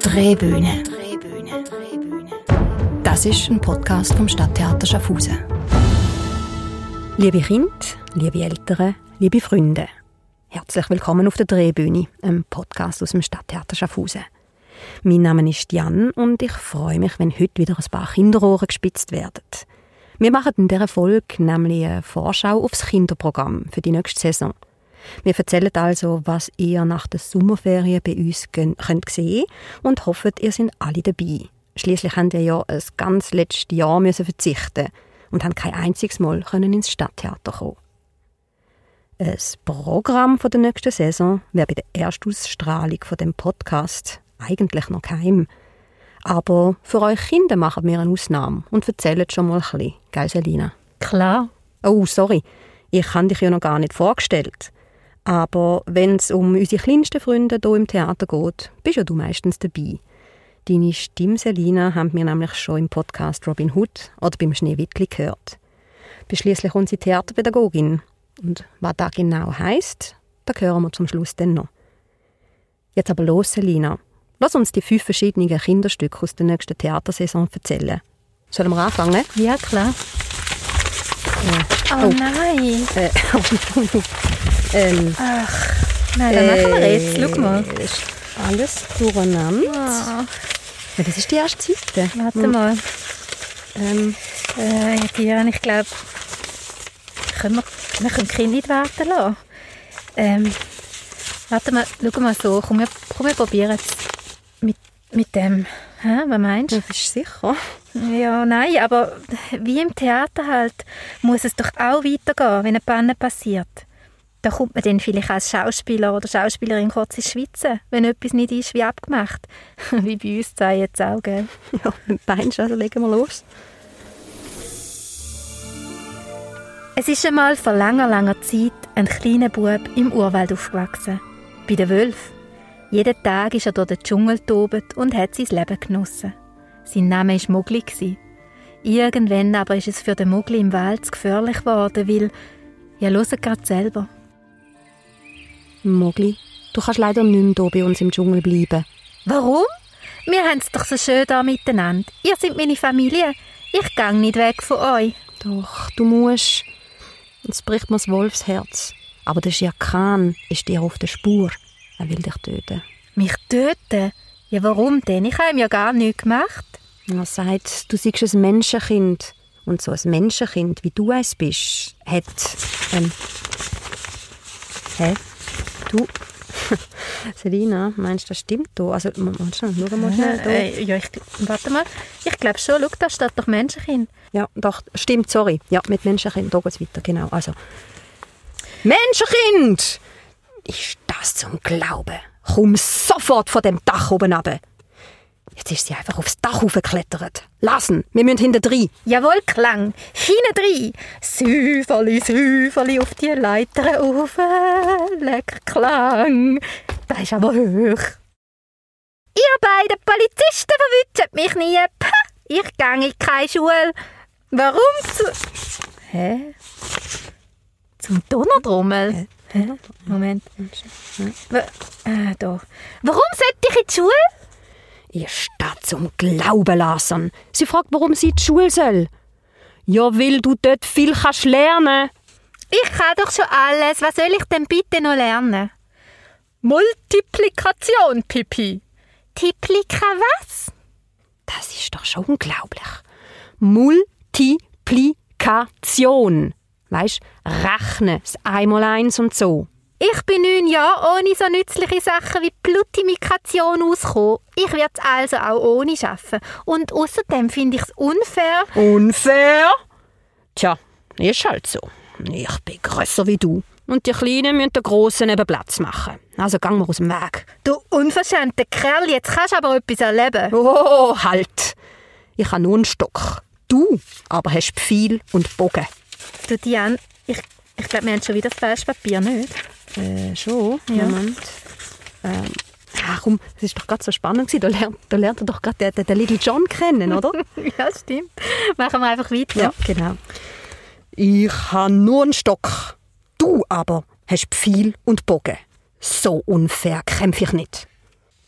Drehbühne. Das ist ein Podcast vom Stadttheater Schaffhausen. Liebe Kinder, liebe Eltern, liebe Freunde, herzlich willkommen auf der Drehbühne, einem Podcast aus dem Stadttheater Schaffhausen. Mein Name ist Jan und ich freue mich, wenn heute wieder ein paar Kinderohren gespitzt werden. Wir machen in dieser Folge nämlich eine Vorschau aufs Kinderprogramm für die nächste Saison. Wir erzählen also, was ihr nach der Sommerferien bei uns könnt sehen und hoffen, ihr seid alle dabei. Schließlich haben wir ja ein ganz letztes Jahr müssen verzichten und haben kein einziges Mal können ins Stadttheater kommen. Das Programm der nächsten Saison wäre bei der Erstausstrahlung von dem Podcast eigentlich noch geheim. Aber für euch Kinder machen wir eine Ausnahme und erzählen schon mal ein bisschen, gell Selina? Klar. Oh, sorry, ich habe dich ja noch gar nicht vorgestellt. Aber wenn es um unsere kleinsten Freunde hier im Theater geht, bist ja du meistens dabei. Deine Stimme, Selina, haben wir nämlich schon im Podcast Robin Hood oder beim Schneewittli gehört. Bist schließlich unsere Theaterpädagogin. Und was das genau heisst, da hören wir zum Schluss dann noch. Jetzt aber los, Selina. Lass uns die fünf verschiedenen Kinderstücke aus der nächsten Theatersaison erzählen. Sollen wir anfangen? Ja, klar. Äh, oh, nein. Äh, ähm, Ach, nein, dann machen wir jetzt. Schau mal. äh, Alles durcheinander. Ah, Ja, das ist die erste Seite. warte mal. Ähm, Äh, Diane, ich glaube, können wir, wir können die Kinder nicht warten lassen. Ähm, warte mal, schau mal so. Komm, wir, komm, wir probieren es mit, mit dem. Hä, was meinst du? das ist sicher. Ja, nein, aber wie im Theater halt, muss es doch auch weitergehen, wenn eine Panne passiert. Da kommt man dann vielleicht als Schauspieler oder Schauspielerin kurz ins Schwitzen, wenn etwas nicht ist wie abgemacht. wie bei uns zwei jetzt auch, gell? Ja, mit Beinst, also legen wir los. Es ist einmal vor langer, langer Zeit ein kleiner Bub im Urwald aufgewachsen. Bei den Wölfen. Jeden Tag ist er durch den Dschungel tobet und hat sein Leben genossen. Sein Name war Mugli. Irgendwann aber ist es für den Mugli im Wald zu gefährlich geworden, weil... Ja, hört gerade selber. Mogli, du kannst leider nicht mehr hier bei uns im Dschungel bleiben. Warum? Wir haben es doch so schön da miteinander. Ihr seid meine Familie. Ich gang nicht weg von euch. Doch, du musst. Jetzt bricht mir das Wolfsherz. Aber der Shere Khan ist dir auf der Spur. Er will dich töten. Mich töten? Ja, warum denn? Ich habe ihm ja gar nichts gemacht. Er sagt, du seist ein Menschenkind. Und so ein Menschenkind, wie du eins bist, hat... Ähm, hä? Du... Selina, meinst du, das stimmt da? Also, meinst du, schau mal schnell da. Äh, ja, ich, warte mal. Ich glaube schon. Schau, da steht doch Menschenkind. Ja, doch, stimmt, sorry. Ja, mit Menschenkind, da geht's weiter, genau. Also, Menschenkind! Ist das zum Glauben? Komm sofort von dem Dach oben runter. Jetzt ist sie einfach aufs Dach hochgeklettert. Lassen, wir müssen hinter drin. Jawohl, Klang. Hinten drin. Süferli, Süferli auf die Leiter auf. Lecker Klang. Das ist aber hoch. Ihr beiden Polizisten verwünschen mich nie. Ich gehe in keine Schule. Warum zu... Hä? Zum Donnertrommel? Hä? Moment. Wa- Äh, da. Warum sollte ich in die Schule? Ihr steht zum Glauben lassen. Sie fragt, warum sie in die Schule soll. Ja, weil du dort viel kannst lernen. Ich kann doch schon alles. Was soll ich denn bitte noch lernen? Multiplikation, Pipi. Tiplika was? Das ist doch schon unglaublich. Multiplikation. Weißt, rechnen, das Einmaleins und so. Ich bin neun Jahre ohne so nützliche Sachen wie Plutimikation ausgekommen. Ich werde es also auch ohne schaffen. Und außerdem finde ich es unfair. Unfair? Tja, ist halt so. Ich bin grösser wie du. Und die Kleinen müssen den Grossen eben Platz machen. Also gang mal aus dem Weg. Du unverschämter Kerl, jetzt kannst du aber etwas erleben. Oh, halt! Ich habe nur einen Stock. Du aber hast Pfeil und Bogen. Du, Diane, ich, glaube, wir haben schon wieder falsches Papier, nicht? Äh, schon? Ja. Moment. Ähm, ach komm, das ist doch gerade so spannend gewesen. Da lernt, da lernt er doch gerade den, den, den Little John kennen, oder? ja, stimmt. Machen wir einfach weiter. ja, genau. Ich habe nur einen Stock. Du aber hast Pfeil und Bogen. So unfair kämpfe ich nicht.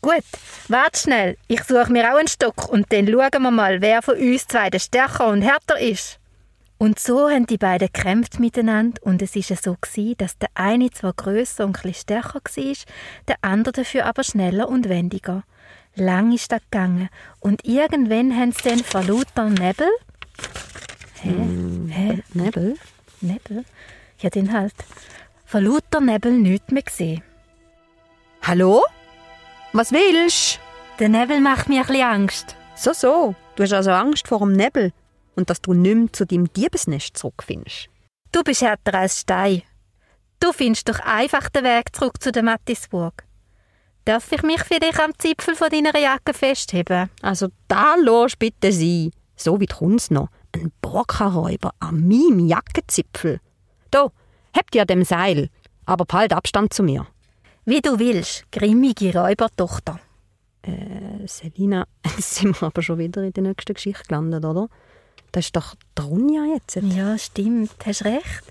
Gut, warte schnell. Ich suche mir auch einen Stock und dann schauen wir mal, wer von uns zwei der stärker und härter ist. Und so haben die beiden gekämpft miteinander und es ist so gewesen, dass der eine zwar grösser und etwas stärker war, der andere dafür aber schneller und wendiger. Lang ist das gegangen und irgendwann haben sie dann vor lauter Nebel... Hä? Mm, Hä? Nebel? Nebel? Ja, den halt. Vor lauter Nebel nichts mehr gesehen. Hallo? Was willst Der Nebel macht mir ein bisschen Angst. So, so. Du hast also Angst vor dem Nebel und dass du nicht mehr zu deinem Diebesnest zurückfindest. Du bist härter als Stein. Du findest doch einfach den Weg zurück zu der Mattisburg. Darf ich mich vielleicht am Zipfel von deiner Jacke festheben? Also da los bitte sein. So wie kommt's noch. Ein Borkenräuber an meinem Jackenzipfel. Da, habt ihr dem Seil, aber behalt Abstand zu mir. Wie du willst, grimmige Räubertochter. Äh, Selina, sind wir aber schon wieder in der nächsten Geschichte gelandet, oder? Das ist doch Tronja jetzt. Ja, stimmt, hast recht.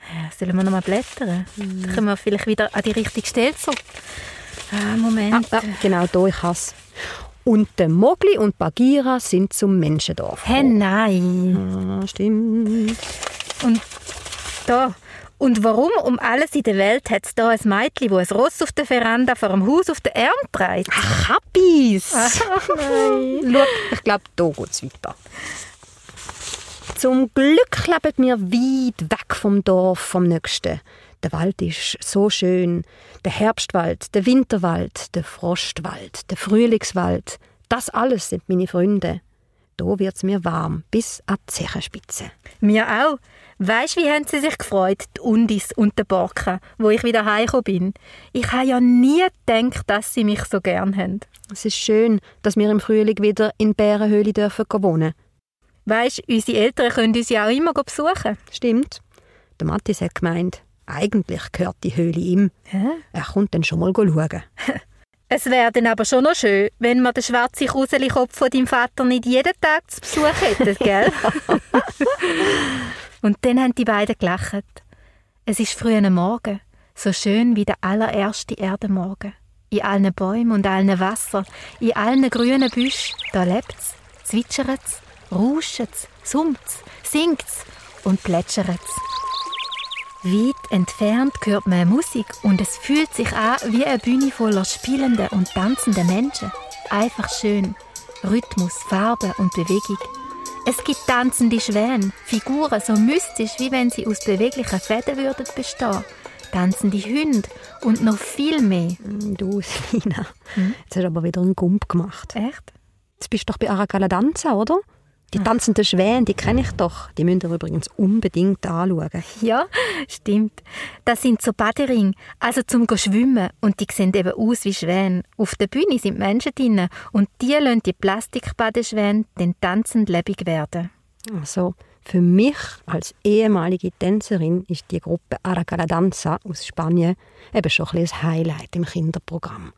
Äh, Sollen wir noch mal blättern? Dann kommen wir vielleicht wieder an die richtige Stelle zurück. Ah, Moment. Ah, ah, genau, da, ich hasse. Und der Mogli und Bagheera sind zum Menschendorf. Hä, nein. Ah, stimmt. Und da. Und warum um alles in der Welt hat es da ein Mädchen, das ein Ross auf der Veranda vor dem Haus auf den Arm trägt? Ach, Happis! Ach nein. Schau, ich glaube, da geht es weiter. Zum Glück leben wir weit weg vom Dorf, vom Nächsten. Der Wald ist so schön. Der Herbstwald, der Winterwald, der Frostwald, der Frühlingswald. Das alles sind meine Freunde. Da wird's mir warm, bis an die Zechenspitze. Mir auch. Weisst, wie haben sie sich gefreut, die Undis und der Borka, wo ich wieder heimgekommen bin? Ich habe ja nie gedacht, dass sie mich so gern haben. Es ist schön, dass wir im Frühling wieder in Bärenhöhle dürfen wohnen. Weisst, unsere Eltern können uns ja auch immer besuchen. Stimmt. Der Matthias hat gemeint, eigentlich gehört die Höhle ihm. Hä? Er kommt dann schon mal schauen. Es wäre dann aber schon noch schön, wenn wir den schwarzen Kuselikopf von deinem Vater nicht jeden Tag zu Besuch hätten, gell? und dann haben die beiden gelacht. Es ist früh am Morgen, so schön wie der allererste Erdenmorgen. In allen Bäumen und allen Wasser, in allen grünen Büschen, da lebt's, zwitschert's, rauschet's, summt's, singt's und plätschert's. Weit entfernt hört man Musik und es fühlt sich an wie eine Bühne voller spielender und tanzender Menschen. Einfach schön. Rhythmus, Farbe und Bewegung. Es gibt tanzende Schwäne, Figuren so mystisch, wie wenn sie aus beweglichen Fäden würden bestehen. Tanzende Hunde und noch viel mehr. Du, Selina, jetzt hast du aber wieder einen Gump gemacht. Echt? Jetzt bist du doch bei Aragala Danza, oder? Die tanzenden Schwäne, die kenne ich doch. Die müsst ihr übrigens unbedingt anschauen. Ja, stimmt. Das sind so Baderinge, also zum Schwimmen. Und die sehen eben aus wie Schwäne. Auf der Bühne sind Menschen drin und die lassen die Plastikbadeschwäne dann tanzend lebendig werden. Also, für mich als ehemalige Tänzerin ist die Gruppe Aragala Danza aus Spanien eben schon ein bisschen ein Highlight im Kinderprogramm.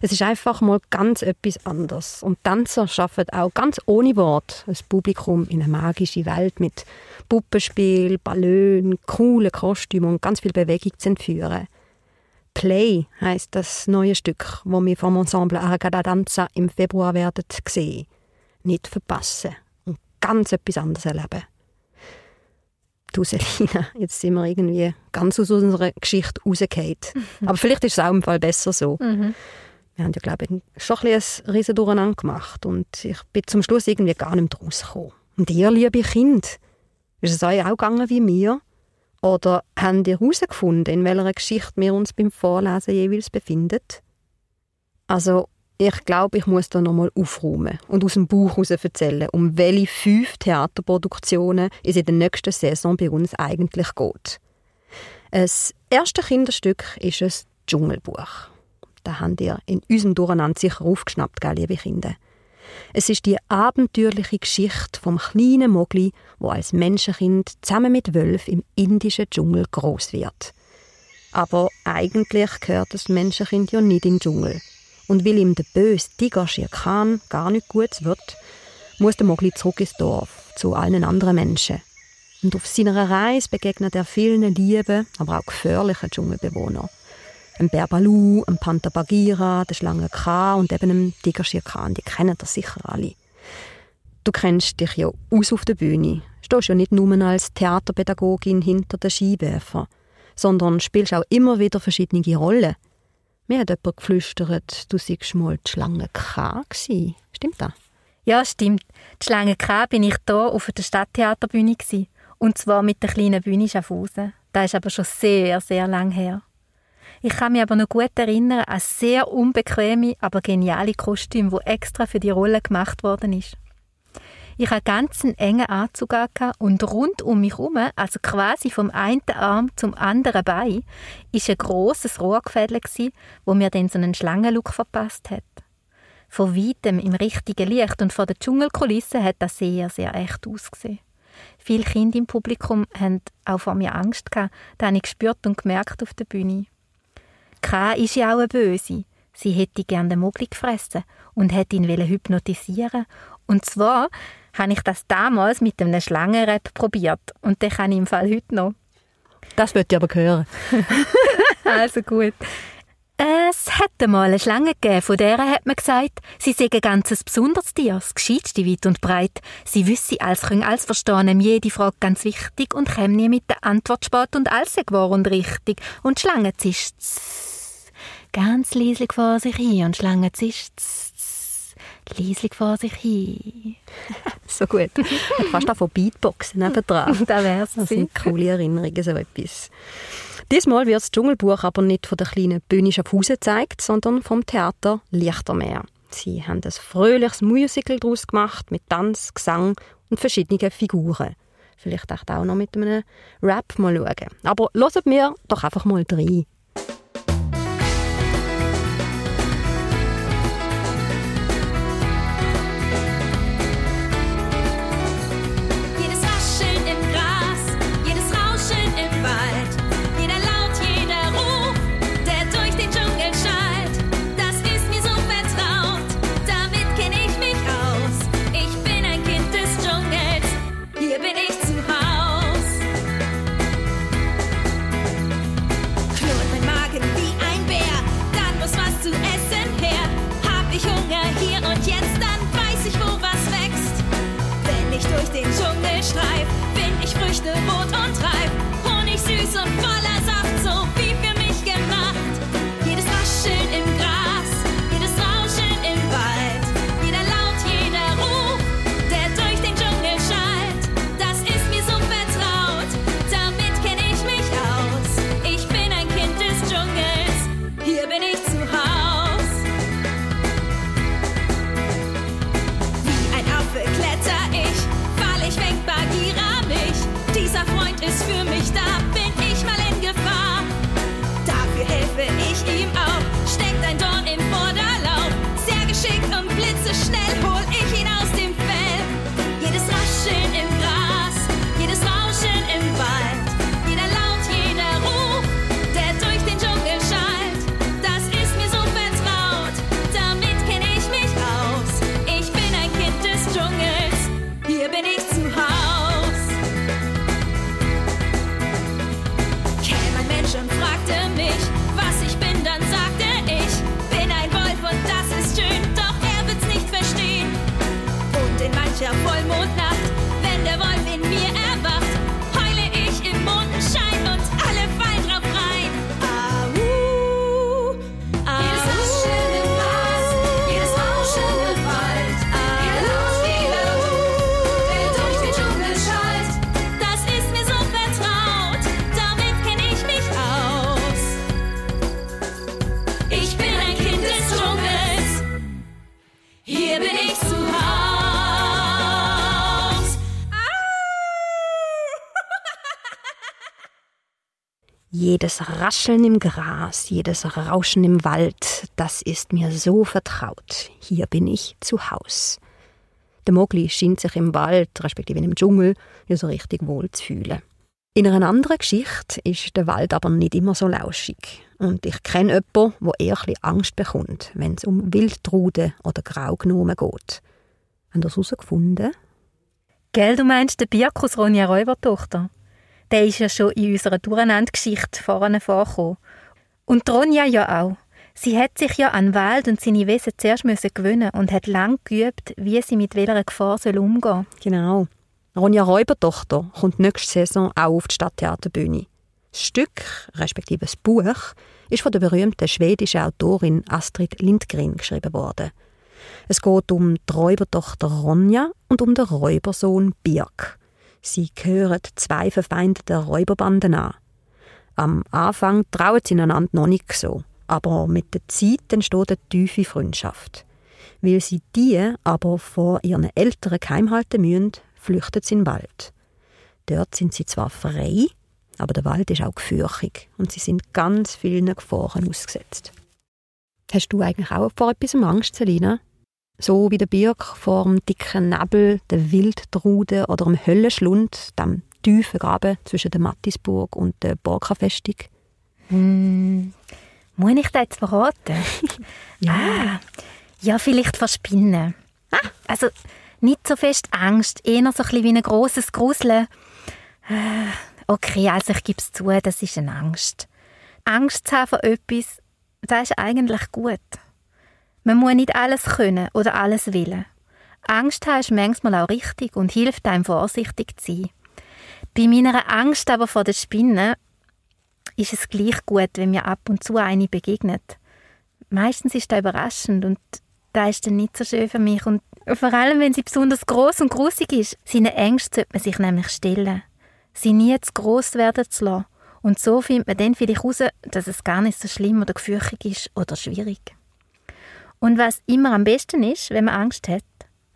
Es ist einfach mal ganz etwas anderes. Und Tänzer schaffen auch ganz ohne Wort ein Publikum in eine magische Welt mit Puppenspiel, Ballon, coolen Kostümen und ganz viel Bewegung zu entführen. Play heißt das neue Stück, wo wir vom Ensemble Aragada Danza im Februar werden sehen. Nicht verpassen und ganz etwas anderes erleben. Du, Selina, jetzt sind wir irgendwie ganz aus unserer Geschichte rausgefallen. Aber vielleicht ist es auch im Fall besser so. Wir haben ja, glaube ich, schon ein, ein riesen Durcheinander gemacht und ich bin zum Schluss irgendwie gar nicht mehr rausgekommen. Und ihr, liebe Kind, ist es euch auch gegangen wie mir? Oder habt ihr herausgefunden, in welcher Geschichte wir uns beim Vorlesen jeweils befinden? Also, ich glaube, ich muss da nochmal aufräumen und aus dem Buch heraus erzählen, um welche fünf Theaterproduktionen es in der nächsten Saison bei uns eigentlich geht. Das erste Kinderstück ist ein Dschungelbuch. Das habt ihr in unserem Durcheinander sicher aufgeschnappt, gell, liebe Kinder. Es ist die abenteuerliche Geschichte vom kleinen Mogli, wo als Menschenkind zusammen mit Wölf im indischen Dschungel groß wird. Aber eigentlich gehört das Menschenkind ja nicht in den Dschungel. Und weil ihm der böse Tiger Shere Khan gar nicht gut wird, muss der Mogli zurück ins Dorf, zu allen anderen Menschen. Und auf seiner Reise begegnet er vielen lieben, aber auch gefährlichen Dschungelbewohnern. Ein Berbalu, ein Panther Bagheera, der Schlange K und eben einem Tiger Shere. Die kennen das sicher alle. Du kennst dich ja aus auf der Bühne. Stehst ja nicht nur als Theaterpädagogin hinter den Skiwerfer, sondern spielst auch immer wieder verschiedene Rollen. Mir hat jemand geflüstert, du seist mal die Schlange K gewesen. Stimmt das? Ja, stimmt. Die Schlange K bin ich hier auf der Stadttheaterbühne gewesen. Und zwar mit der kleinen Bühne Schaffhausen. Das ist aber schon sehr, sehr lang her. Ich kann mich aber noch gut erinnern an sehr unbequeme, aber geniale Kostüme, wo extra für die Rolle gemacht worden ist. Ich hatte ganz einen engen Anzug und rund um mich herum, also quasi vom einen Arm zum anderen Bein, ist ein grosses Rohrgefädel, wo mir dann so einen Schlangenlook verpasst hat. Von weitem im richtigen Licht und vor der Dschungelkulisse hat das sehr, sehr echt ausgesehen. Viele Kinder im Publikum haben auch vor mir Angst gehabt. Das habe ich gespürt und gemerkt auf der Bühne. K ist ja auch eine Böse. Sie hätte gerne den Mogli gefressen und hätte ihn hypnotisieren Und zwar habe ich das damals mit einem Schlangenrap probiert. Und den kann ich im Fall heute noch. Das wird ich aber hören. also gut. Es hätte mal eine Schlange gegeben, von der hat man gesagt, sie sei ein ganzes besonderes Tier, das gescheitste weit und breit. Sie wüsste alles, könne alles verstehen, jede Frage ganz wichtig und käme nie mit der Antwort spät und alles sei wahr und richtig. Und die Schlange zischt ganz leislich vor sich hin und die Schlange zischt leislich vor sich hin. so gut. Fast auch von Beatboxen nebendran. da wär's Das sind coole Erinnerungen, so etwas. Diesmal wird das Dschungelbuch aber nicht von der kleinen Bühne Schaffhausen gezeigt, sondern vom Theater Lichtermeer. Sie haben ein fröhliches Musical daraus gemacht mit Tanz, Gesang und verschiedenen Figuren. Vielleicht auch noch mit einem Rap mal schauen. Aber hören wir doch einfach mal rein. Jedes Rascheln im Gras, jedes Rauschen im Wald, das ist mir so vertraut. Hier bin ich zu Haus. Der Mogli schien sich im Wald, respektive im Dschungel, ja so richtig wohl zu fühlen. In einer anderen Geschichte ist der Wald aber nicht immer so lauschig. Und ich kenne jemanden, der eher Angst bekommt, wenn es um Wildtruden oder Graugnomen geht. Haben Sie das herausgefunden? Gell, du meinst den Birkus Ronja Räubertochter? Der ist ja schon in unserer Durcheinandergeschichte vorne vorgekommen. Und Ronja ja auch. Sie hat sich ja an Wald und seine Wesen zuerst müssen gewöhnen und hat lang geübt, wie sie mit welcher Gefahr soll umgehen Genau. Ronja Räubertochter kommt nächste Saison auch auf die Stadttheaterbühne. Das Stück, respektive das Buch, ist von der berühmten schwedischen Autorin Astrid Lindgren geschrieben worden. Es geht um die Räubertochter Ronja und um den Räubersohn Birk. Sie gehören zwei verfeindeten Räuberbanden an. Am Anfang trauen sie einander noch nicht so, aber mit der Zeit entsteht eine tiefe Freundschaft. Weil sie die aber vor ihren Eltern geheim halten müssen, flüchten sie in den Wald. Dort sind sie zwar frei, aber der Wald ist auch gefürchtig und sie sind ganz vielen Gefahren ausgesetzt. Hast du eigentlich auch vor etwas Angst, Selina? So wie der Birk vor dem dicken Nebel, der Wildtrude oder dem Höllenschlund, dem tiefen Graben zwischen der Mattisburg und der Borka-Festung? Hm, muss ich das jetzt verraten? Ja. Ah, ja, vielleicht verspinnen. Ah, also nicht so fest Angst, eher so ein bisschen wie ein grosses Gruseln. Ah, Okay, also ich gebe es zu, das ist eine Angst. Angst zu haben vor etwas, das ist eigentlich gut. Man muss nicht alles können oder alles willen. Angst haben ist manchmal auch richtig und hilft einem vorsichtig zu sein. Bei meiner Angst aber vor der Spinne ist es gleich gut, wenn mir ab und zu eine begegnet. Meistens ist das überraschend und da ist dann nicht so schön für mich und vor allem, wenn sie besonders groß und grusig ist. Seine Ängste sollte man sich nämlich stellen sie nie zu gross werden zu lassen. Und so findet man dann vielleicht heraus, dass es gar nicht so schlimm oder gefürchtig ist oder schwierig. Und was immer am besten ist, wenn man Angst hat,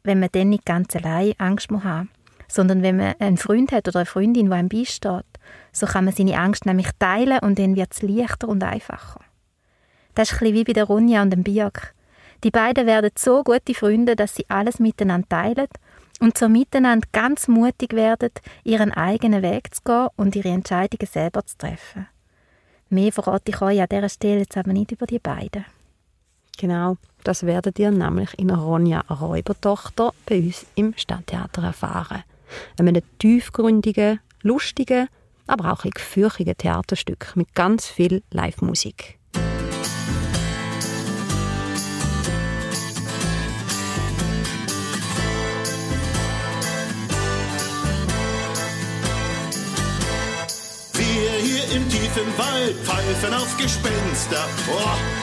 wenn man dann nicht ganz allein Angst muss haben, sondern wenn man einen Freund hat oder eine Freundin, die einem beisteht, so kann man seine Angst nämlich teilen und dann wird es leichter und einfacher. Das ist ein wie bei der Ronja und dem Birk. Die beiden werden so gute Freunde, dass sie alles miteinander teilen und so miteinander ganz mutig werden, ihren eigenen Weg zu gehen und ihre Entscheidungen selber zu treffen. Mehr verrate ich euch an dieser Stelle jetzt aber nicht über die beiden. Genau, das werdet ihr nämlich in Ronja Räubertochter bei uns im Stadttheater erfahren. Einem tiefgründigen, lustigen, aber auch ein Theaterstück mit ganz viel Live-Musik. Im tiefen Wald pfeifen auf Gespenster. Oh,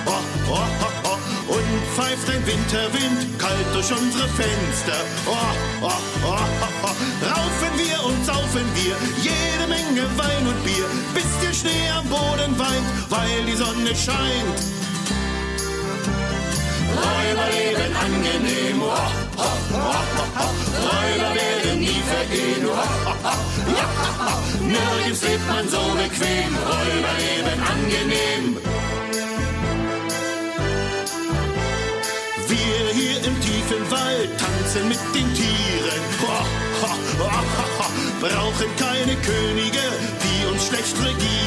oh, oh, oh, oh. Und pfeift ein Winterwind kalt durch unsere Fenster. Oh, oh, oh, oh, oh. Raufen wir und saufen wir jede Menge Wein und Bier, bis der Schnee am Boden weint, weil die Sonne scheint. Räuberleben angenehm, oh, oh, oh, oh, oh. Räuber oh. Ja, nirgends lebt man so bequem, Räuberleben angenehm. Wir hier im tiefen Wald tanzen mit den Tieren, brauchen keine Könige, die uns schlecht regieren.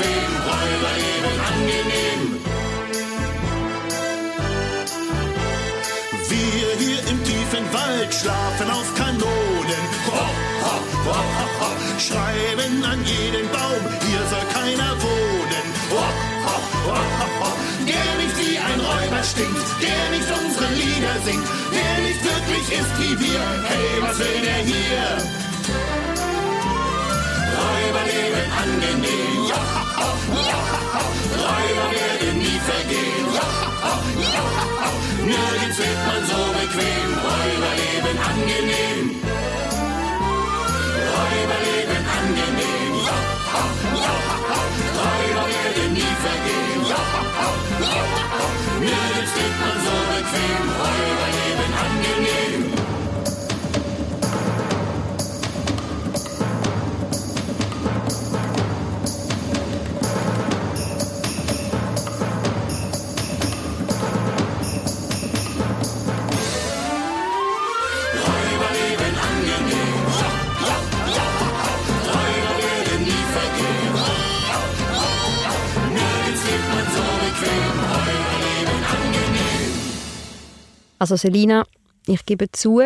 Bequem, Räuberleben angenehm. Wir hier im tiefen Wald schlafen auf Kanonen. Ho, ho, ho, ho, ho. Schreiben an jeden Baum, hier soll keiner wohnen. Ho, ho, ho, ho, ho. Der nicht wie ein Räuber stinkt, der nicht unsere Lieder singt, der nicht wirklich ist wie wir. Hey, was will der hier? Ja, ja, Räuber werden nie vergehen. Ja, nirgends lebt man so bequem. Räuberleben angenehm. Räuberleben angenehm. Räuber werden nie vergehen. Ja, nirgends lebt man so bequem. Räuberleben Also Selina, ich gebe zu,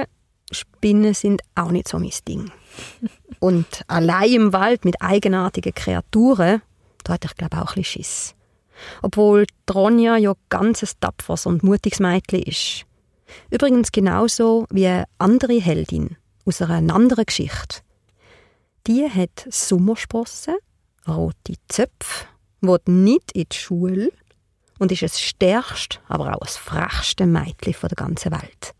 Spinnen sind auch nicht so mein Ding. Und allein im Wald mit eigenartigen Kreaturen, da hatte ich glaube auch ein bisschen Schiss. Obwohl Ronja ja ganz ein tapferes und mutiges Mädchen ist. Übrigens genauso wie eine andere Heldin aus einer anderen Geschichte. Die hat Sommersprossen, rote Zöpfe, will nicht in die Schule und ist das stärkste, aber auch das frechste Mädchen der ganzen Welt.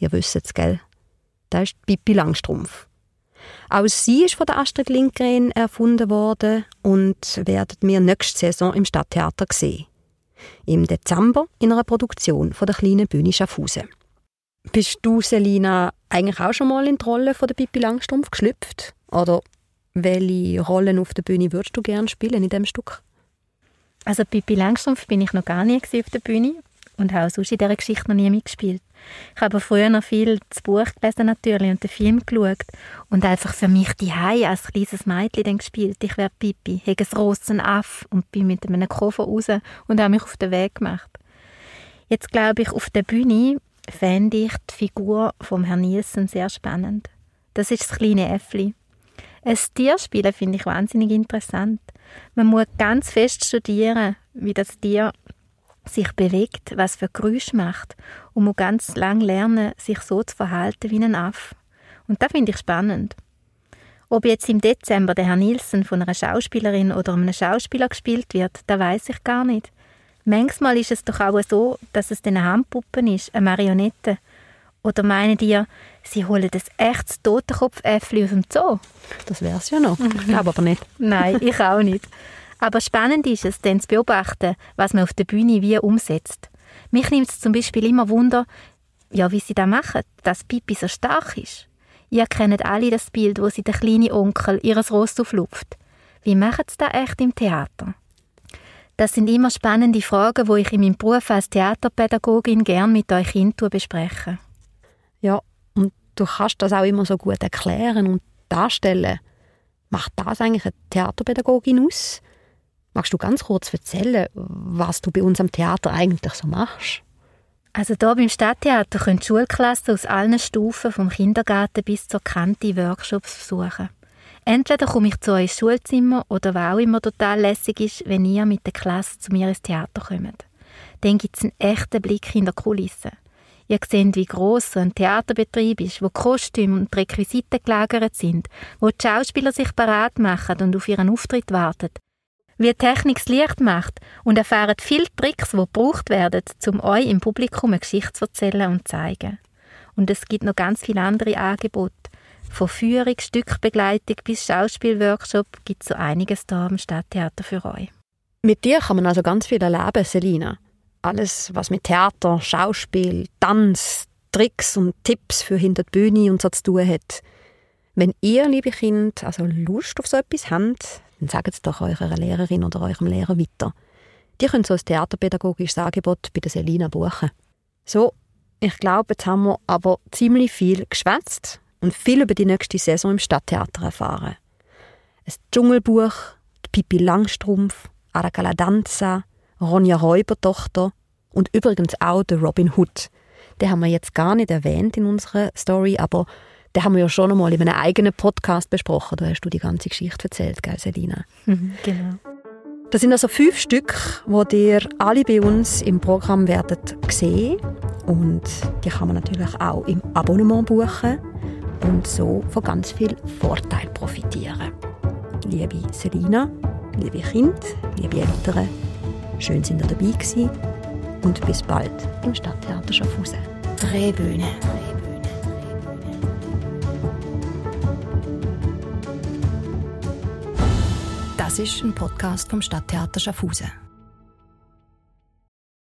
Ihr wisst es, gell? Das ist Pippi Langstrumpf. Auch sie ist von der Astrid Lindgren erfunden worden und werden wir nächste Saison im Stadttheater sehen. Im Dezember in einer Produktion von der kleinen Bühne Schaffhausen. Bist du, Selina, eigentlich auch schon mal in die Rolle von der Pippi Langstrumpf geschlüpft? Oder welche Rollen auf der Bühne würdest du gerne spielen in dem Stück? Also Pippi Langstrumpf bin ich noch gar nie auf der Bühne und habe sonst in dieser Geschichte noch nie mitgespielt. Ich habe früher noch viel das Buch gelesen natürlich und den Film geschaut und einfach für mich die als kleines Mädchen gespielt. Ich wäre Pippi, hätte ein rossen Aff und bin mit einem Koffer raus und habe mich auf den Weg gemacht. Jetzt glaube ich, auf der Bühne fände ich die Figur vom Herrn Nielsen sehr spannend. Das ist das kleine Äffli. Ein Tier spielen finde ich wahnsinnig interessant. Man muss ganz fest studieren, wie das Tier sich bewegt, was für Geräusche macht und muss ganz lang lernen, sich so zu verhalten wie ein Aff. Und das finde ich spannend. Ob jetzt im Dezember der Herr Nielsen von einer Schauspielerin oder einem Schauspieler gespielt wird, da weiß ich gar nicht. Manchmal ist es doch auch so, dass es eine Handpuppe ist, eine Marionette. Oder meinen die, sie holen das echtes Totenkopfäffli aus dem Zoo? Das wäre es ja noch. Ich glaube aber nicht. Nein, ich auch nicht. Aber spannend ist es, dann zu beobachten, was man auf der Bühne wie umsetzt. Mich nimmt es zum Beispiel immer Wunder, ja, wie sie das machen, dass Pipi so stark ist. Ihr kennt alle das Bild, wo sie der kleine Onkel ihres Ross auflupft. Wie machen sie das echt im Theater? Das sind immer spannende Fragen, wo ich in meinem Beruf als Theaterpädagogin gern mit euch bespreche. Ja, und du kannst das auch immer so gut erklären und darstellen. Macht das eigentlich eine Theaterpädagogin aus? Magst du ganz kurz erzählen, was du bei uns am Theater eigentlich so machst? Also hier beim Stadttheater können Schulklassen aus allen Stufen, vom Kindergarten bis zur Kante, Workshops besuchen. Entweder komme ich zu euch ins Schulzimmer oder was auch immer total lässig ist, wenn ihr mit der Klasse zu mir ins Theater kommt. Dann gibt es einen echten Blick in der Kulisse. Ihr seht, wie gross ein Theaterbetrieb ist, wo Kostüme und Requisiten gelagert sind, wo die Schauspieler sich parat machen und auf ihren Auftritt warten, wie die Technik das Licht macht und erfahren viele Tricks, die gebraucht werden, um euch im Publikum eine Geschichte zu erzählen und zu zeigen. Und es gibt noch ganz viele andere Angebote. Von Führung, Stückbegleitung bis Schauspielworkshop gibt es so einiges da am Stadttheater für euch. Mit dir kann man also ganz viel erleben, Selina. Alles, was mit Theater, Schauspiel, Tanz, Tricks und Tipps für hinter die Bühne und so zu tun hat. Wenn ihr, liebe Kinder, also Lust auf so etwas habt, dann sagt es doch eurer Lehrerin oder eurem Lehrer weiter. Die können so ein theaterpädagogisches Angebot bei der Selina buchen. So, ich glaube, jetzt haben wir aber ziemlich viel geschwätzt und viel über die nächste Saison im Stadttheater erfahren. Ein Dschungelbuch, die Pippi Langstrumpf, Aracala Danza, Ronja Räubertochter und übrigens auch der Robin Hood. Den haben wir jetzt gar nicht erwähnt in unserer Story, aber den haben wir ja schon einmal in einem eigenen Podcast besprochen. Da hast du die ganze Geschichte erzählt, gell, Selina? Mhm, genau. Das sind also fünf Stück, die ihr alle bei uns im Programm werdet sehen. Und die kann man natürlich auch im Abonnement buchen und so von ganz viel Vorteil profitieren. Liebe Selina, liebe Kinder, liebe Eltern, schön sind ihr dabei gewesen und bis bald im Stadttheater Schaffhausen. Drehbühne. Das ist ein Podcast vom Stadttheater Schaffhausen.